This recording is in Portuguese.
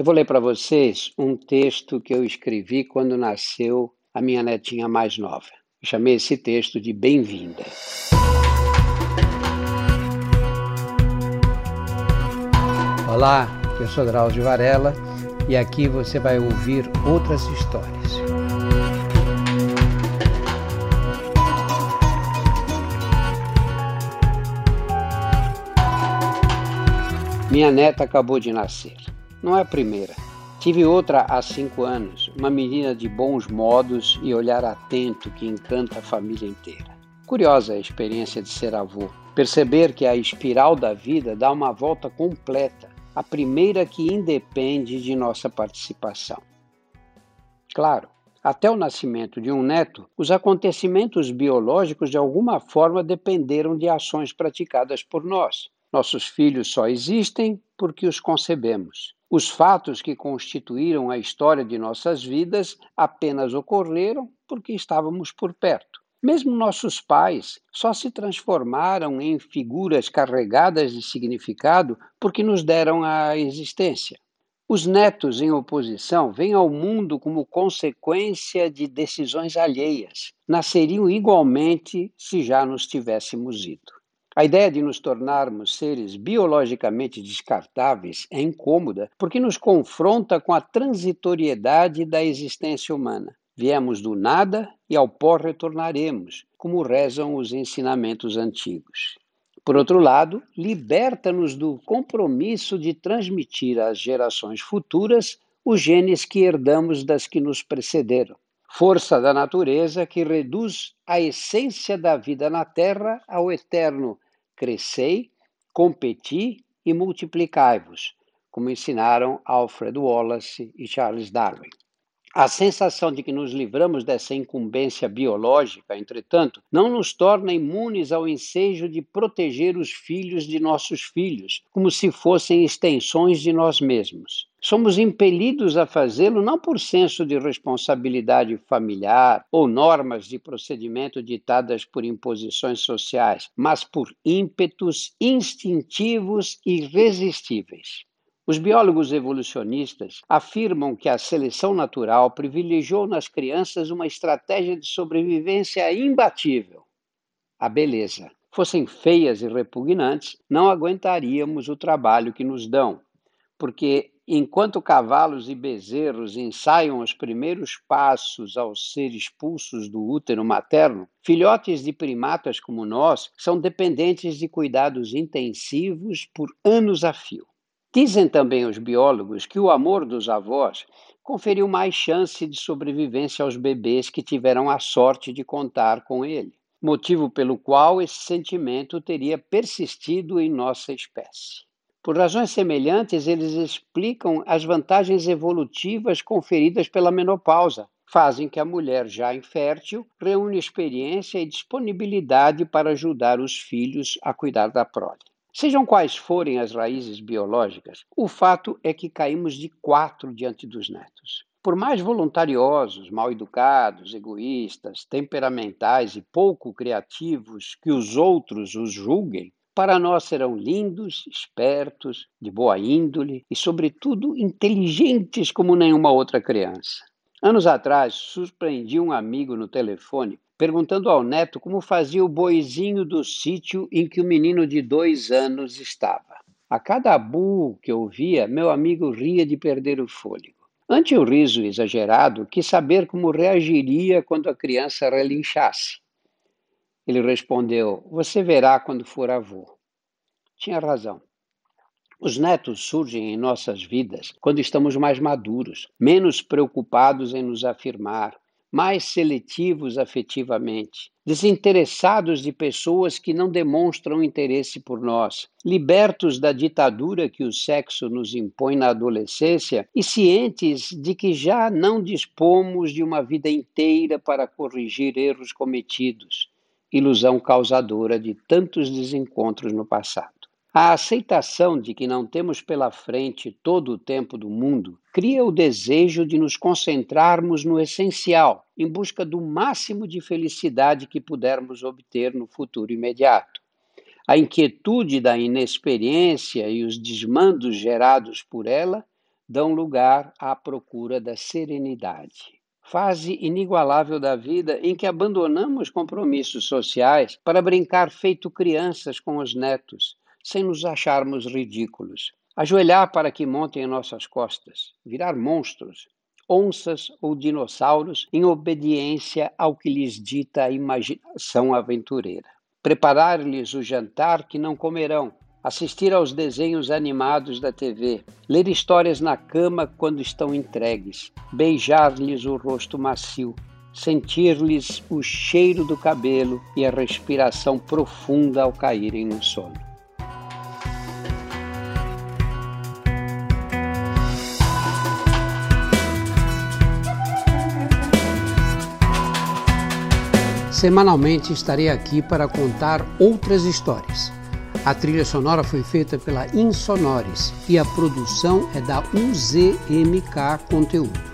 Eu vou ler para vocês um texto que eu escrevi quando nasceu a minha netinha mais nova. Eu chamei esse texto de Bem-vinda. Olá, eu sou Drauzio Varela e aqui você vai ouvir outras histórias. Minha neta acabou de nascer. Não é a primeira. Tive outra há cinco anos, uma menina de bons modos e olhar atento que encanta a família inteira. Curiosa a experiência de ser avô. Perceber que a espiral da vida dá uma volta completa, a primeira que independe de nossa participação. Claro, até o nascimento de um neto, os acontecimentos biológicos de alguma forma dependeram de ações praticadas por nós. Nossos filhos só existem porque os concebemos. Os fatos que constituíram a história de nossas vidas apenas ocorreram porque estávamos por perto. Mesmo nossos pais só se transformaram em figuras carregadas de significado porque nos deram a existência. Os netos, em oposição, vêm ao mundo como consequência de decisões alheias. Nasceriam igualmente se já nos tivéssemos ido. A ideia de nos tornarmos seres biologicamente descartáveis é incômoda porque nos confronta com a transitoriedade da existência humana. Viemos do nada e ao pó retornaremos, como rezam os ensinamentos antigos. Por outro lado, liberta-nos do compromisso de transmitir às gerações futuras os genes que herdamos das que nos precederam força da natureza que reduz a essência da vida na Terra ao eterno crescei, competi e multiplicai-vos, como ensinaram Alfred Wallace e Charles Darwin. A sensação de que nos livramos dessa incumbência biológica, entretanto, não nos torna imunes ao ensejo de proteger os filhos de nossos filhos, como se fossem extensões de nós mesmos. Somos impelidos a fazê-lo não por senso de responsabilidade familiar ou normas de procedimento ditadas por imposições sociais, mas por ímpetos instintivos irresistíveis. Os biólogos evolucionistas afirmam que a seleção natural privilegiou nas crianças uma estratégia de sobrevivência imbatível: a beleza. Fossem feias e repugnantes, não aguentaríamos o trabalho que nos dão, porque enquanto cavalos e bezerros ensaiam os primeiros passos ao ser expulsos do útero materno, filhotes de primatas como nós são dependentes de cuidados intensivos por anos a fio. Dizem também os biólogos que o amor dos avós conferiu mais chance de sobrevivência aos bebês que tiveram a sorte de contar com ele, motivo pelo qual esse sentimento teria persistido em nossa espécie. Por razões semelhantes, eles explicam as vantagens evolutivas conferidas pela menopausa, fazem que a mulher já infértil reúne experiência e disponibilidade para ajudar os filhos a cuidar da prole. Sejam quais forem as raízes biológicas, o fato é que caímos de quatro diante dos netos. Por mais voluntariosos, mal educados, egoístas, temperamentais e pouco criativos que os outros os julguem, para nós serão lindos, espertos, de boa índole e, sobretudo, inteligentes como nenhuma outra criança. Anos atrás, surpreendi um amigo no telefone perguntando ao neto como fazia o boizinho do sítio em que o menino de dois anos estava. A cada bu que ouvia, meu amigo ria de perder o fôlego. Ante o riso exagerado, quis saber como reagiria quando a criança relinchasse. Ele respondeu: Você verá quando for avô. Tinha razão. Os netos surgem em nossas vidas quando estamos mais maduros, menos preocupados em nos afirmar, mais seletivos afetivamente, desinteressados de pessoas que não demonstram interesse por nós, libertos da ditadura que o sexo nos impõe na adolescência e cientes de que já não dispomos de uma vida inteira para corrigir erros cometidos, ilusão causadora de tantos desencontros no passado. A aceitação de que não temos pela frente todo o tempo do mundo cria o desejo de nos concentrarmos no essencial, em busca do máximo de felicidade que pudermos obter no futuro imediato. A inquietude da inexperiência e os desmandos gerados por ela dão lugar à procura da serenidade. Fase inigualável da vida em que abandonamos compromissos sociais para brincar feito crianças com os netos, sem nos acharmos ridículos. Ajoelhar para que montem nossas costas, virar monstros, onças ou dinossauros em obediência ao que lhes dita a imaginação aventureira. Preparar-lhes o jantar que não comerão, assistir aos desenhos animados da TV, ler histórias na cama quando estão entregues, beijar-lhes o rosto macio, sentir-lhes o cheiro do cabelo e a respiração profunda ao caírem no sono. Semanalmente estarei aqui para contar outras histórias a trilha sonora foi feita pela Insonores e a produção é da UZMK Conteúdo.